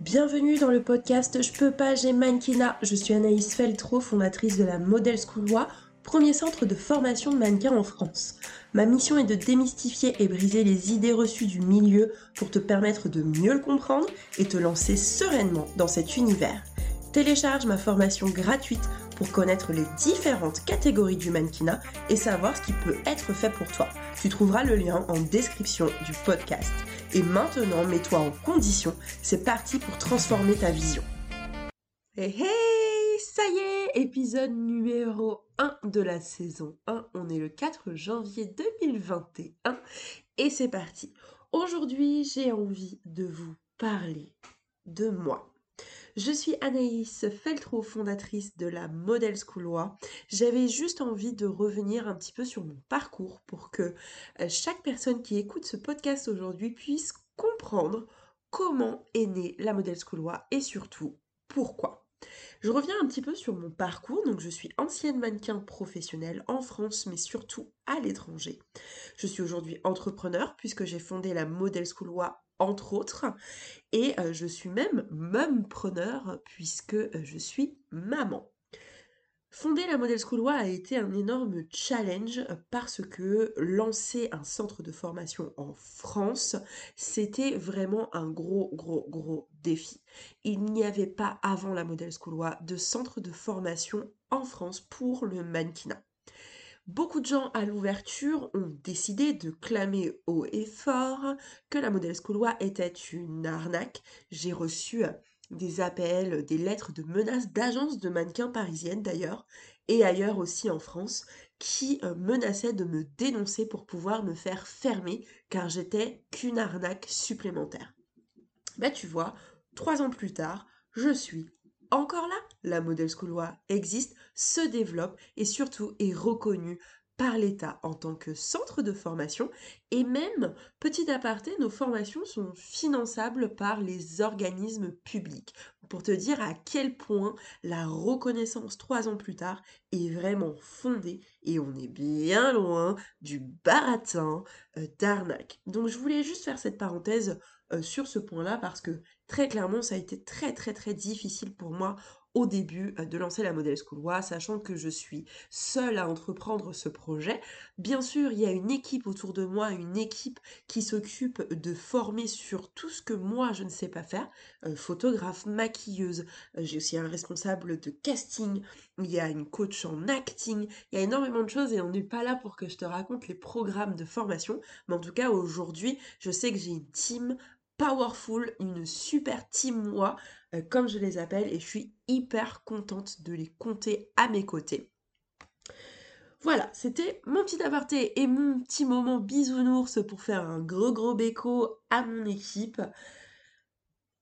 Bienvenue dans le podcast Je peux pas, j'ai mannequinat. Je suis Anaïs Feltro, fondatrice de la Model Schoolois, premier centre de formation de mannequins en France. Ma mission est de démystifier et briser les idées reçues du milieu pour te permettre de mieux le comprendre et te lancer sereinement dans cet univers. Télécharge ma formation gratuite pour connaître les différentes catégories du mannequinat et savoir ce qui peut être fait pour toi. Tu trouveras le lien en description du podcast. Et maintenant, mets-toi en condition. C'est parti pour transformer ta vision. Hey hey, ça y est, épisode numéro 1 de la saison 1. On est le 4 janvier 2021 et c'est parti. Aujourd'hui, j'ai envie de vous parler de moi. Je suis Anaïs Feltro, fondatrice de la Model Schoolois. J'avais juste envie de revenir un petit peu sur mon parcours pour que euh, chaque personne qui écoute ce podcast aujourd'hui puisse comprendre comment est née la Model Schoolois et surtout pourquoi. Je reviens un petit peu sur mon parcours. Donc, je suis ancienne mannequin professionnelle en France, mais surtout à l'étranger. Je suis aujourd'hui entrepreneur puisque j'ai fondé la Model Schoolois entre autres. Et euh, je suis même mumpreneur puisque euh, je suis maman. Fonder la Model School a été un énorme challenge parce que lancer un centre de formation en France, c'était vraiment un gros, gros, gros défi. Il n'y avait pas avant la Model School de centre de formation en France pour le mannequinat. Beaucoup de gens à l'ouverture ont décidé de clamer haut et fort que la Model Schoolois était une arnaque. J'ai reçu des appels, des lettres de menaces d'agences de mannequins parisiennes d'ailleurs, et ailleurs aussi en France, qui euh, menaçaient de me dénoncer pour pouvoir me faire fermer, car j'étais qu'une arnaque supplémentaire. Bah tu vois, trois ans plus tard, je suis encore là, la Model Schoolois existe, se développe et surtout est reconnue par l'État en tant que centre de formation et même, petit aparté, nos formations sont finançables par les organismes publics. Pour te dire à quel point la reconnaissance trois ans plus tard est vraiment fondée et on est bien loin du baratin euh, d'arnaque. Donc je voulais juste faire cette parenthèse euh, sur ce point-là parce que très clairement ça a été très très très difficile pour moi au début euh, de lancer la Model Schoolois, sachant que je suis seule à entreprendre ce projet. Bien sûr, il y a une équipe autour de moi, une équipe qui s'occupe de former sur tout ce que moi je ne sais pas faire, euh, photographe, maquilleuse, euh, j'ai aussi un responsable de casting, il y a une coach en acting, il y a énormément de choses et on n'est pas là pour que je te raconte les programmes de formation, mais en tout cas aujourd'hui, je sais que j'ai une team powerful, une super team moi, euh, comme je les appelle, et je suis hyper contente de les compter à mes côtés. Voilà, c'était mon petit aparté et mon petit moment bisounours pour faire un gros gros béco à mon équipe.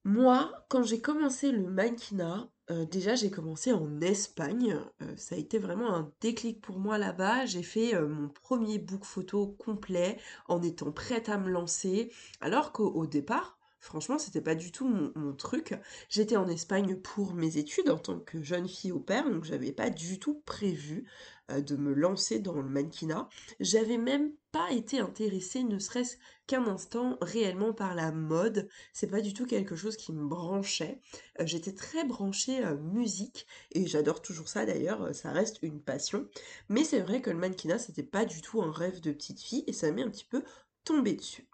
Moi, quand j'ai commencé le mannequinat, euh, déjà j'ai commencé en Espagne. Euh, ça a été vraiment un déclic pour moi là-bas. J'ai fait mon premier book photo complet en étant prête à me lancer. Alors qu'au départ, Franchement, c'était pas du tout mon, truc. J'étais en Espagne pour mes études en tant que jeune fille au père, donc j'avais pas du tout prévu euh, de me lancer dans le mannequinat. J'avais même été intéressée, ne serait-ce qu'un instant, réellement par la mode. C'est pas du tout quelque chose qui me branchait. Euh, j'étais très branchée euh, musique et j'adore toujours ça d'ailleurs, ça reste une passion. Mais c'est vrai que le mannequinat, c'était pas du tout un rêve de petite fille et ça m'est un petit peu tombé dessus.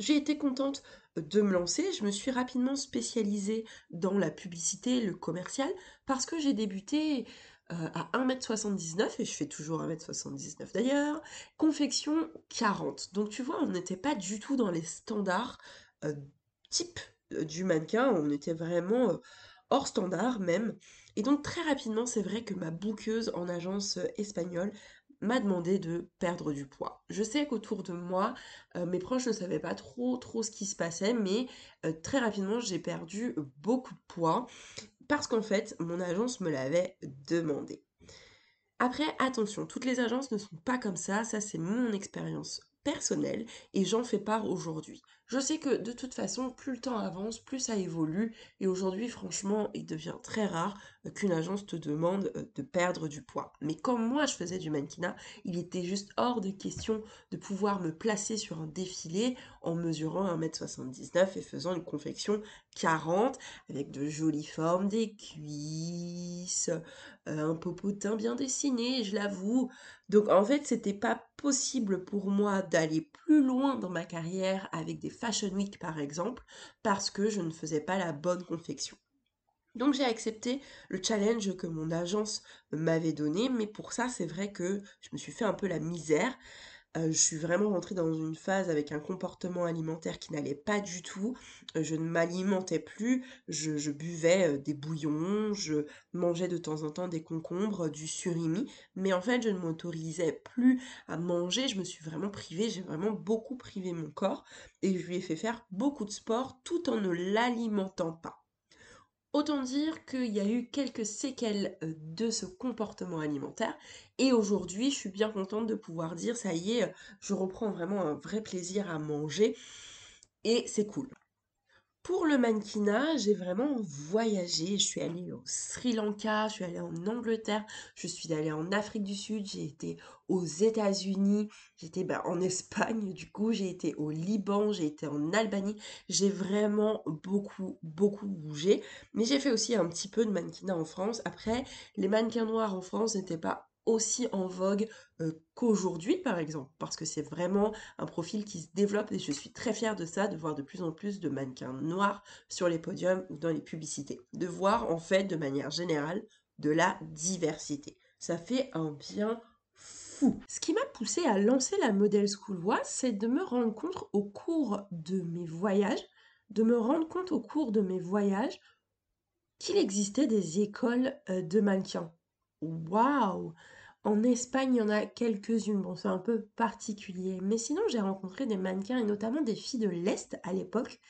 J'ai été contente de me lancer, je me suis rapidement spécialisée dans la publicité, le commercial, parce que j'ai débuté euh, à 1m79, et je fais toujours 1m79 d'ailleurs, confection 40. Donc tu vois, on n'était pas du tout dans les standards euh, type euh, du mannequin, on était vraiment hors standard même. Et donc très rapidement, c'est vrai que ma bouqueuse en agence espagnole m'a demandé de perdre du poids. Je sais qu'autour de moi, mes proches ne savaient pas trop trop ce qui se passait, mais très rapidement j'ai perdu beaucoup de poids parce qu'en fait mon agence me l'avait demandé. Après, attention, toutes les agences ne sont pas comme ça, ça c'est mon expérience personnelle et j'en fais part aujourd'hui. Je sais que de toute façon, plus le temps avance, plus ça évolue. Et aujourd'hui, franchement, il devient très rare euh, qu'une agence te demande euh, de perdre du poids. Mais comme moi, je faisais du mannequinat, il était juste hors de question de pouvoir me placer sur un défilé en mesurant 1m79 et faisant une confection 40 avec de jolies formes, des cuisses, euh, un popotin bien dessiné, je l'avoue. Donc en fait, c'était pas possible pour moi d'aller plus loin dans ma carrière avec des Fashion Week par exemple, parce que je ne faisais pas la bonne confection. Donc j'ai accepté le challenge que mon agence m'avait donné, mais pour ça c'est vrai que je me suis fait un peu la misère je suis vraiment rentrée dans une phase avec un comportement alimentaire qui n'allait pas du tout. je ne m'alimentais plus, je, buvais des bouillons, je mangeais de temps en temps des concombres, du surimi, mais en fait je ne m'autorisais plus à manger, je me suis vraiment privée, j'ai vraiment beaucoup privé mon corps et je lui ai fait faire beaucoup de sport tout en ne l'alimentant pas. Autant dire qu'il y a eu quelques séquelles euh, de ce comportement alimentaire et aujourd'hui je suis bien contente de pouvoir dire ça y est, je reprends vraiment un vrai plaisir à manger et c'est cool. Pour le mannequinat, j'ai vraiment voyagé. Je suis allée au Sri Lanka, je suis allée en Angleterre, je suis allée en Afrique du Sud, j'ai été aux États-Unis, j'étais bah, en Espagne, du coup, j'ai été au Liban, j'ai été en Albanie. J'ai vraiment beaucoup, beaucoup bougé. Mais j'ai fait aussi un petit peu de mannequinat en France. Après, les mannequins noirs en France n'étaient pas aussi en vogue qu'aujourd'hui par exemple parce que c'est vraiment un profil qui se développe et je suis très fière de ça de voir de plus en plus de mannequins noirs sur les podiums ou dans les publicités de voir en fait de manière générale de la diversité. Ça fait un bien fou. Ce qui m'a poussé à lancer la Model School c'est de me rendre compte au cours de mes voyages de me rendre compte au cours de mes voyages qu'il existait des écoles de mannequins waouh en Espagne, il y en a quelques-unes. Bon, c'est un peu particulier. Mais sinon, j'ai rencontré des mannequins et notamment des filles de l'Est à l'époque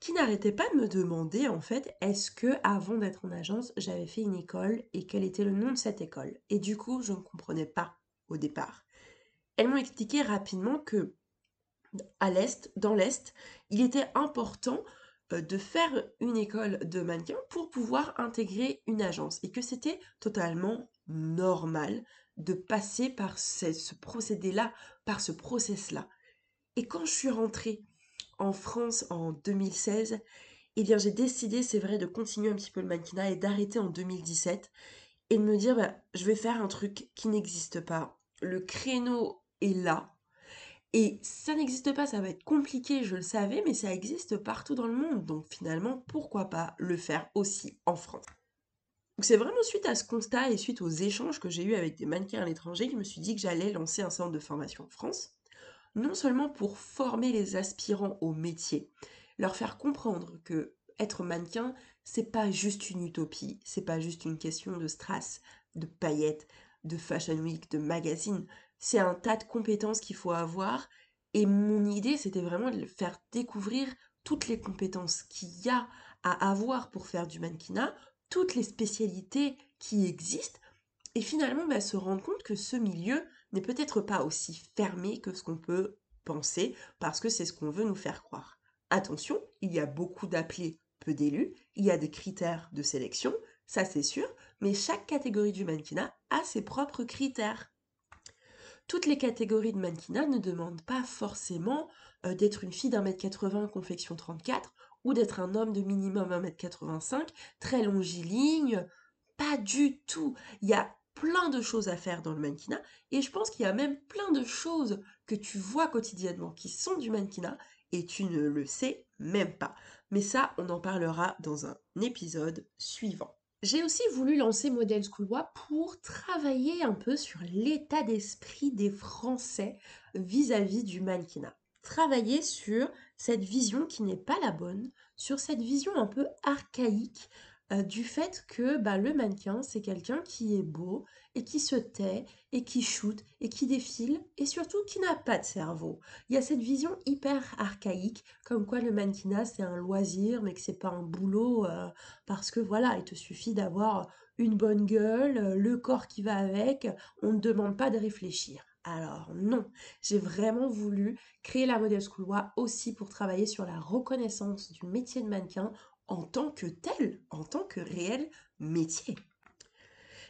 qui n'arrêtaient pas de me demander en fait est-ce que avant d'être en agence, j'avais fait une école et quel était le nom de cette école? Et du coup, je ne comprenais pas au départ. Elles m'ont expliqué rapidement que à l'Est, dans l'Est, il était important de faire une école de mannequin pour pouvoir intégrer une agence et que c'était totalement normal de passer par ce, procédé-là, par ce process-là. Et quand je suis rentrée en France en 2016, eh bien j'ai décidé, c'est vrai, de continuer un petit peu le mannequinat et d'arrêter en 2017 et de me dire, bah, je vais faire un truc qui n'existe pas. Le créneau est là. Et ça n'existe pas, ça va être compliqué, je le savais, mais ça existe partout dans le monde. Donc finalement, pourquoi pas le faire aussi en France? C'est vraiment suite à ce constat et suite aux échanges que j'ai eus avec des mannequins à l'étranger que je me suis dit que j'allais lancer un centre de formation en France, non seulement pour former les aspirants au métier, leur faire comprendre que être mannequin, c'est pas juste une utopie, c'est pas juste une question de strass, de paillettes, de fashion week, de magazine, c'est un tas de compétences qu'il faut avoir et mon idée c'était vraiment de faire découvrir toutes les compétences qu'il y a à avoir pour faire du mannequinat toutes les spécialités qui existent et finalement bah, se rendre compte que ce milieu n'est peut-être pas aussi fermé que ce qu'on peut penser parce que c'est ce qu'on veut nous faire croire. Attention, il y a beaucoup d'appelés, peu d'élus, il y a des critères de sélection, ça c'est sûr, mais chaque catégorie du mannequinat a ses propres critères. Toutes les catégories de mannequinat ne demandent pas forcément euh, d'être une fille d'un mètre 80 confection 34 ou d'être un homme de minimum 1m85, très longiligne. Pas du tout. Il y a plein de choses à faire dans le mannequinat et je pense qu'il y a même plein de choses que tu vois quotidiennement qui sont du mannequinat et tu ne le sais même pas. Mais ça, on en parlera dans un épisode suivant. J'ai aussi voulu lancer Model Schoolboy pour travailler un peu sur l'état d'esprit des Français vis à -vis du mannequinat. Travailler sur cette vision qui n'est pas la bonne, sur cette vision un peu archaïque euh, du fait que bah, le mannequin, c'est quelqu'un qui est beau et qui se tait et qui shoot et qui défile et surtout qui n'a pas de cerveau. Il y a cette vision hyper archaïque comme quoi le mannequinat c'est un loisir mais que c'est pas un boulot euh, parce que voilà, il te suffit d'avoir une bonne gueule, le corps qui va avec, on ne demande pas de réfléchir. Alors non, j'ai vraiment voulu créer la Model School aussi pour travailler sur la reconnaissance du métier de mannequin en tant que tel, en tant que réel métier.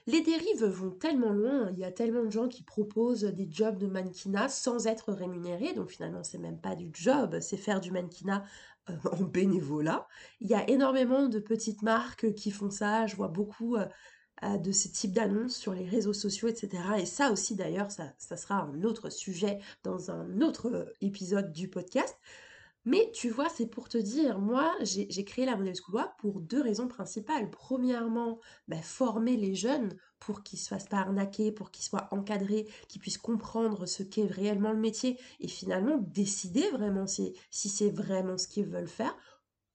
Les dérives vont tellement loin, il y a tellement de gens qui proposent des jobs de mannequinat sans être rémunérés, donc finalement c'est même pas du job, c'est faire du mannequinat euh, en bénévolat. Il y a énormément de petites marques qui font ça, je vois beaucoup euh, euh, de ce type d'annonces sur les réseaux sociaux, etc. Et ça aussi d'ailleurs, ça, ça sera un autre sujet dans un autre épisode du podcast. Mais tu vois, c'est pour te dire, moi, j'ai créé la Modèle School pour deux raisons principales. Premièrement, bah, former les jeunes pour qu'ils se fassent pas arnaquer, pour qu'ils soient encadrés, qu'ils puissent comprendre ce qu'est réellement le métier et finalement décider vraiment si c'est vraiment ce qu'ils veulent faire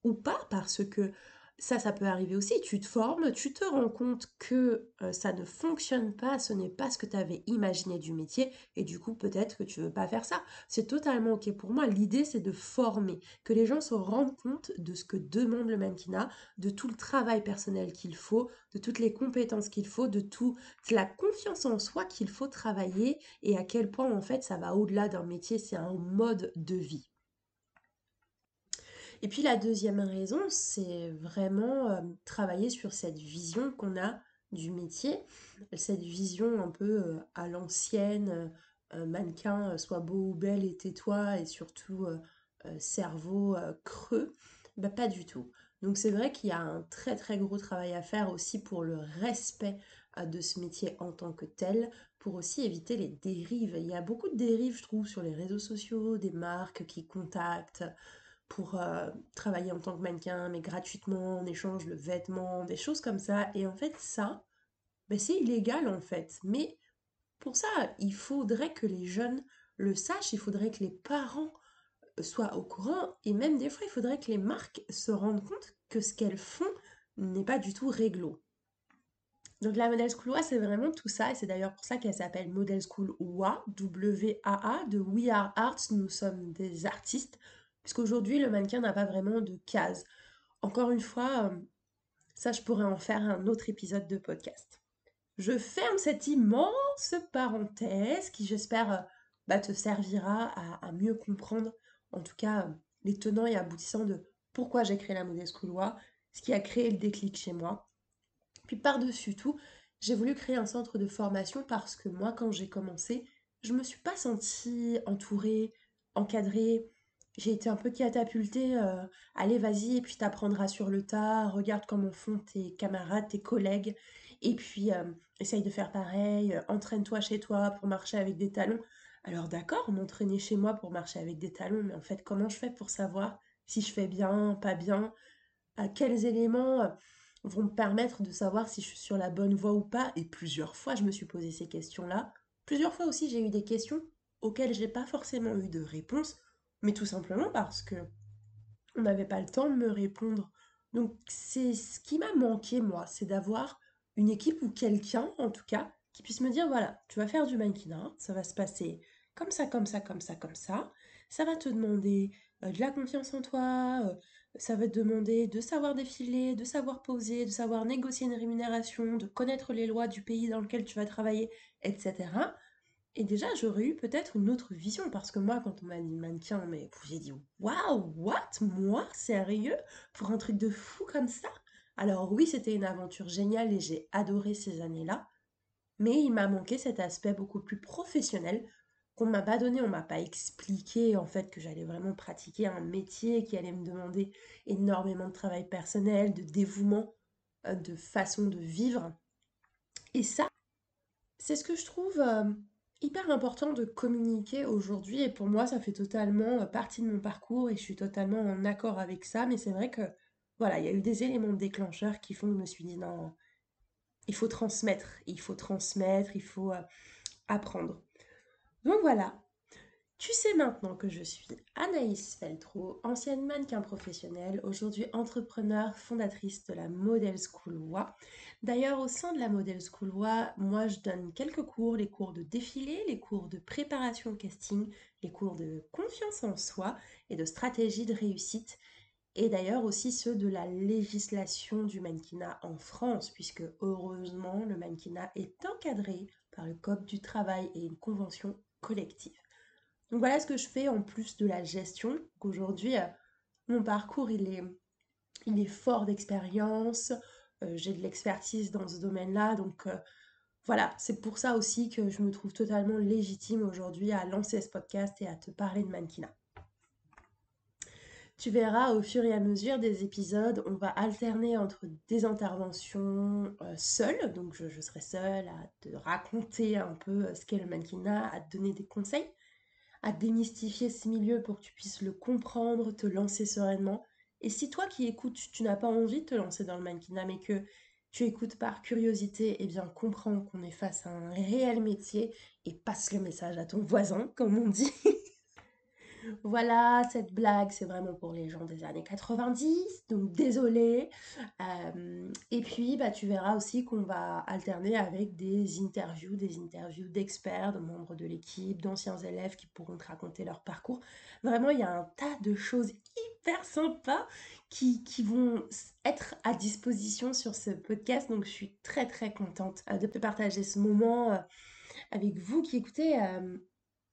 ou pas, parce que ça, ça peut arriver aussi. Tu te formes, tu te rends compte que euh, ça ne fonctionne pas, ce n'est pas ce que tu avais imaginé du métier, et du coup, peut-être que tu veux pas faire ça. C'est totalement ok pour moi. L'idée, c'est de former, que les gens se rendent compte de ce que demande le mannequinat, de tout le travail personnel qu'il faut, de toutes les compétences qu'il faut, de toute la confiance en soi qu'il faut travailler, et à quel point, en fait, ça va au-delà d'un métier, c'est un mode de vie. Et puis la deuxième raison, c'est vraiment euh, travailler sur cette vision qu'on a du métier, cette vision un peu euh, à l'ancienne, euh, mannequin, soit beau ou belle et tais-toi, et surtout cerveau creux. Bah, pas du tout. Donc c'est vrai qu'il y a un très très gros travail à faire aussi pour le respect de ce métier en tant que tel, pour aussi éviter les dérives. Il y a beaucoup de dérives, je trouve, sur les réseaux sociaux, des marques qui contactent pour euh, travailler en tant que mannequin, mais gratuitement, en échange de vêtements, des choses comme ça. Et en fait, ça, ben, c'est illégal en fait. Mais pour ça, il faudrait que les jeunes le sachent, il faudrait que les parents soient au courant, et même des fois, il faudrait que les marques se rendent compte que ce qu'elles font n'est pas du tout réglo. Donc la Model School WA, c'est vraiment tout ça, et c'est d'ailleurs pour ça qu'elle s'appelle Model School WA, W-A-A, de We Are Arts, nous sommes des artistes. Puisqu'aujourd'hui, le mannequin n'a pas vraiment de case. Encore une fois, euh, ça, je pourrais en faire un autre épisode de podcast. Je ferme cette immense parenthèse qui, j'espère, euh, bah, te servira à, mieux comprendre, en tout cas, euh, les tenants et aboutissants de pourquoi j'ai créé la Modeste Couloir, ce qui a créé le déclic chez moi. Puis par-dessus tout, j'ai voulu créer un centre de formation parce que moi, quand j'ai commencé, je me suis pas sentie entourée, encadrée, j'ai été un peu catapultée. Euh, allez, vas-y, et puis t'apprendras sur le tas. Regarde comment font tes camarades, tes collègues. Et puis, euh, essaye de faire pareil. Euh, entraîne-toi chez toi pour marcher avec des talons. Alors, d'accord, m'entraîner chez moi pour marcher avec des talons. Mais en fait, comment je fais pour savoir si je fais bien, pas bien? À Quels éléments vont me permettre de savoir si je suis sur la bonne voie ou pas? Et plusieurs fois, je me suis posé ces questions-là. Plusieurs fois aussi, j'ai eu des questions auxquelles j'ai pas forcément eu de réponse mais tout simplement parce que on n'avait pas le temps de me répondre. Donc c'est ce qui m'a manqué moi, c'est d'avoir une équipe ou quelqu'un en tout cas qui puisse me dire voilà, tu vas faire du mannequinat, ça va se passer comme ça, comme ça, comme ça, comme ça. Ça va te demander euh, de la confiance en toi, euh, ça va te demander de savoir défiler, de savoir poser, de savoir négocier une rémunération, de connaître les lois du pays dans lequel tu vas travailler, etc. Et déjà, j'aurais eu peut-être une autre vision, parce que moi, quand on m'a dit mannequin, mais j'ai dit waouh, what? Moi, sérieux? Pour un truc de fou comme ça? Alors oui, c'était une aventure géniale et j'ai adoré ces années-là, mais il m'a manqué cet aspect beaucoup plus professionnel qu'on m'a pas donné, on m'a pas expliqué en fait que j'allais vraiment pratiquer un métier qui allait me demander énormément de travail personnel, de dévouement, euh, de façon de vivre. Et ça, c'est ce que je trouve euh, hyper important de communiquer aujourd'hui et pour moi ça fait totalement euh, partie de mon parcours et je suis totalement en accord avec ça. Mais c'est vrai que voilà il y a eu des éléments déclencheurs qui font que je me suis dit non il faut transmettre il faut transmettre il faut euh, apprendre. Donc voilà tu sais maintenant que je suis Anaïs Feltro, ancienne mannequin professionnelle, aujourd'hui entrepreneur, fondatrice de la Model School WA. D'ailleurs, au sein de la Model School WA, moi je donne quelques cours, les cours de défilé, les cours de préparation casting, les cours de confiance en soi et de stratégie de réussite. Et d'ailleurs aussi ceux de la législation du mannequinat en France, puisque heureusement le mannequinat est encadré par le Code du travail et une convention collective. Donc voilà ce que je fais en plus de la gestion. Aujourd'hui, euh, mon parcours, il est, il est fort d'expérience. Euh, j'ai de l'expertise dans ce domaine-là. Donc euh, voilà, c'est pour ça aussi que je me trouve totalement légitime aujourd'hui à lancer ce podcast et à te parler de mannequinat. Tu verras au fur et à mesure des épisodes, on va alterner entre des interventions seules, donc je, serai seule à te raconter un peu ce qu'est le mannequinat, à te donner des conseils, à démystifier ce milieu pour que tu puisses le comprendre, te lancer sereinement. Et si toi qui écoutes, tu n'as pas envie de te lancer dans le mannequinat, mais que tu écoutes par curiosité, eh bien comprends qu'on est face à un réel métier et passe le message à ton voisin, comme on dit. Voilà, cette blague, c'est vraiment pour les gens des années 90, donc désolé. Euh, et puis, bah, tu verras aussi qu'on va alterner avec des interviews, des interviews d'experts, de membres de l'équipe, d'anciens élèves qui pourront te raconter leur parcours. Vraiment, il y a un tas de choses hyper sympas qui, vont être à disposition sur ce podcast. Donc, je suis très, très contente euh, de partager ce moment euh, avec vous qui écoutez.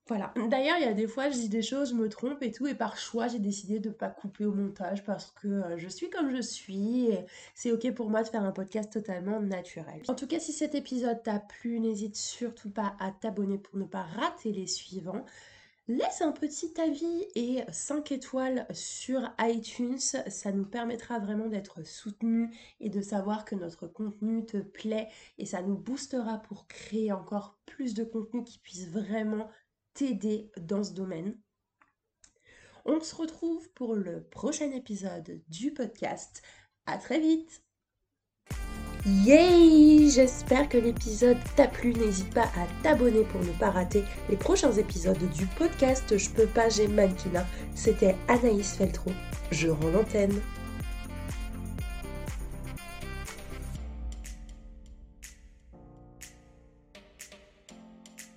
Voilà. D'ailleurs, il y a des fois, je dis des choses, je me trompe et tout, et par choix, j'ai décidé de ne pas couper au montage parce que euh, je suis comme je suis, et c'est ok pour moi de faire un podcast totalement naturel. En tout cas, si cet épisode t'a plu, n'hésite surtout pas à t'abonner pour ne pas rater les suivants. Laisse un petit avis et 5 étoiles sur iTunes, ça nous permettra vraiment d'être soutenus et de savoir que notre contenu te plaît et ça nous boostera pour créer encore plus de contenu qui puisse vraiment t'aider dans ce domaine. On se retrouve pour le prochain épisode du podcast. À très vite Yay J'espère que l'épisode t'a plu. N'hésite pas à t'abonner pour ne pas rater les prochains épisodes du podcast Je peux pas, j'ai mannequinat. C'était Anaïs Feltro. Je rends l'antenne.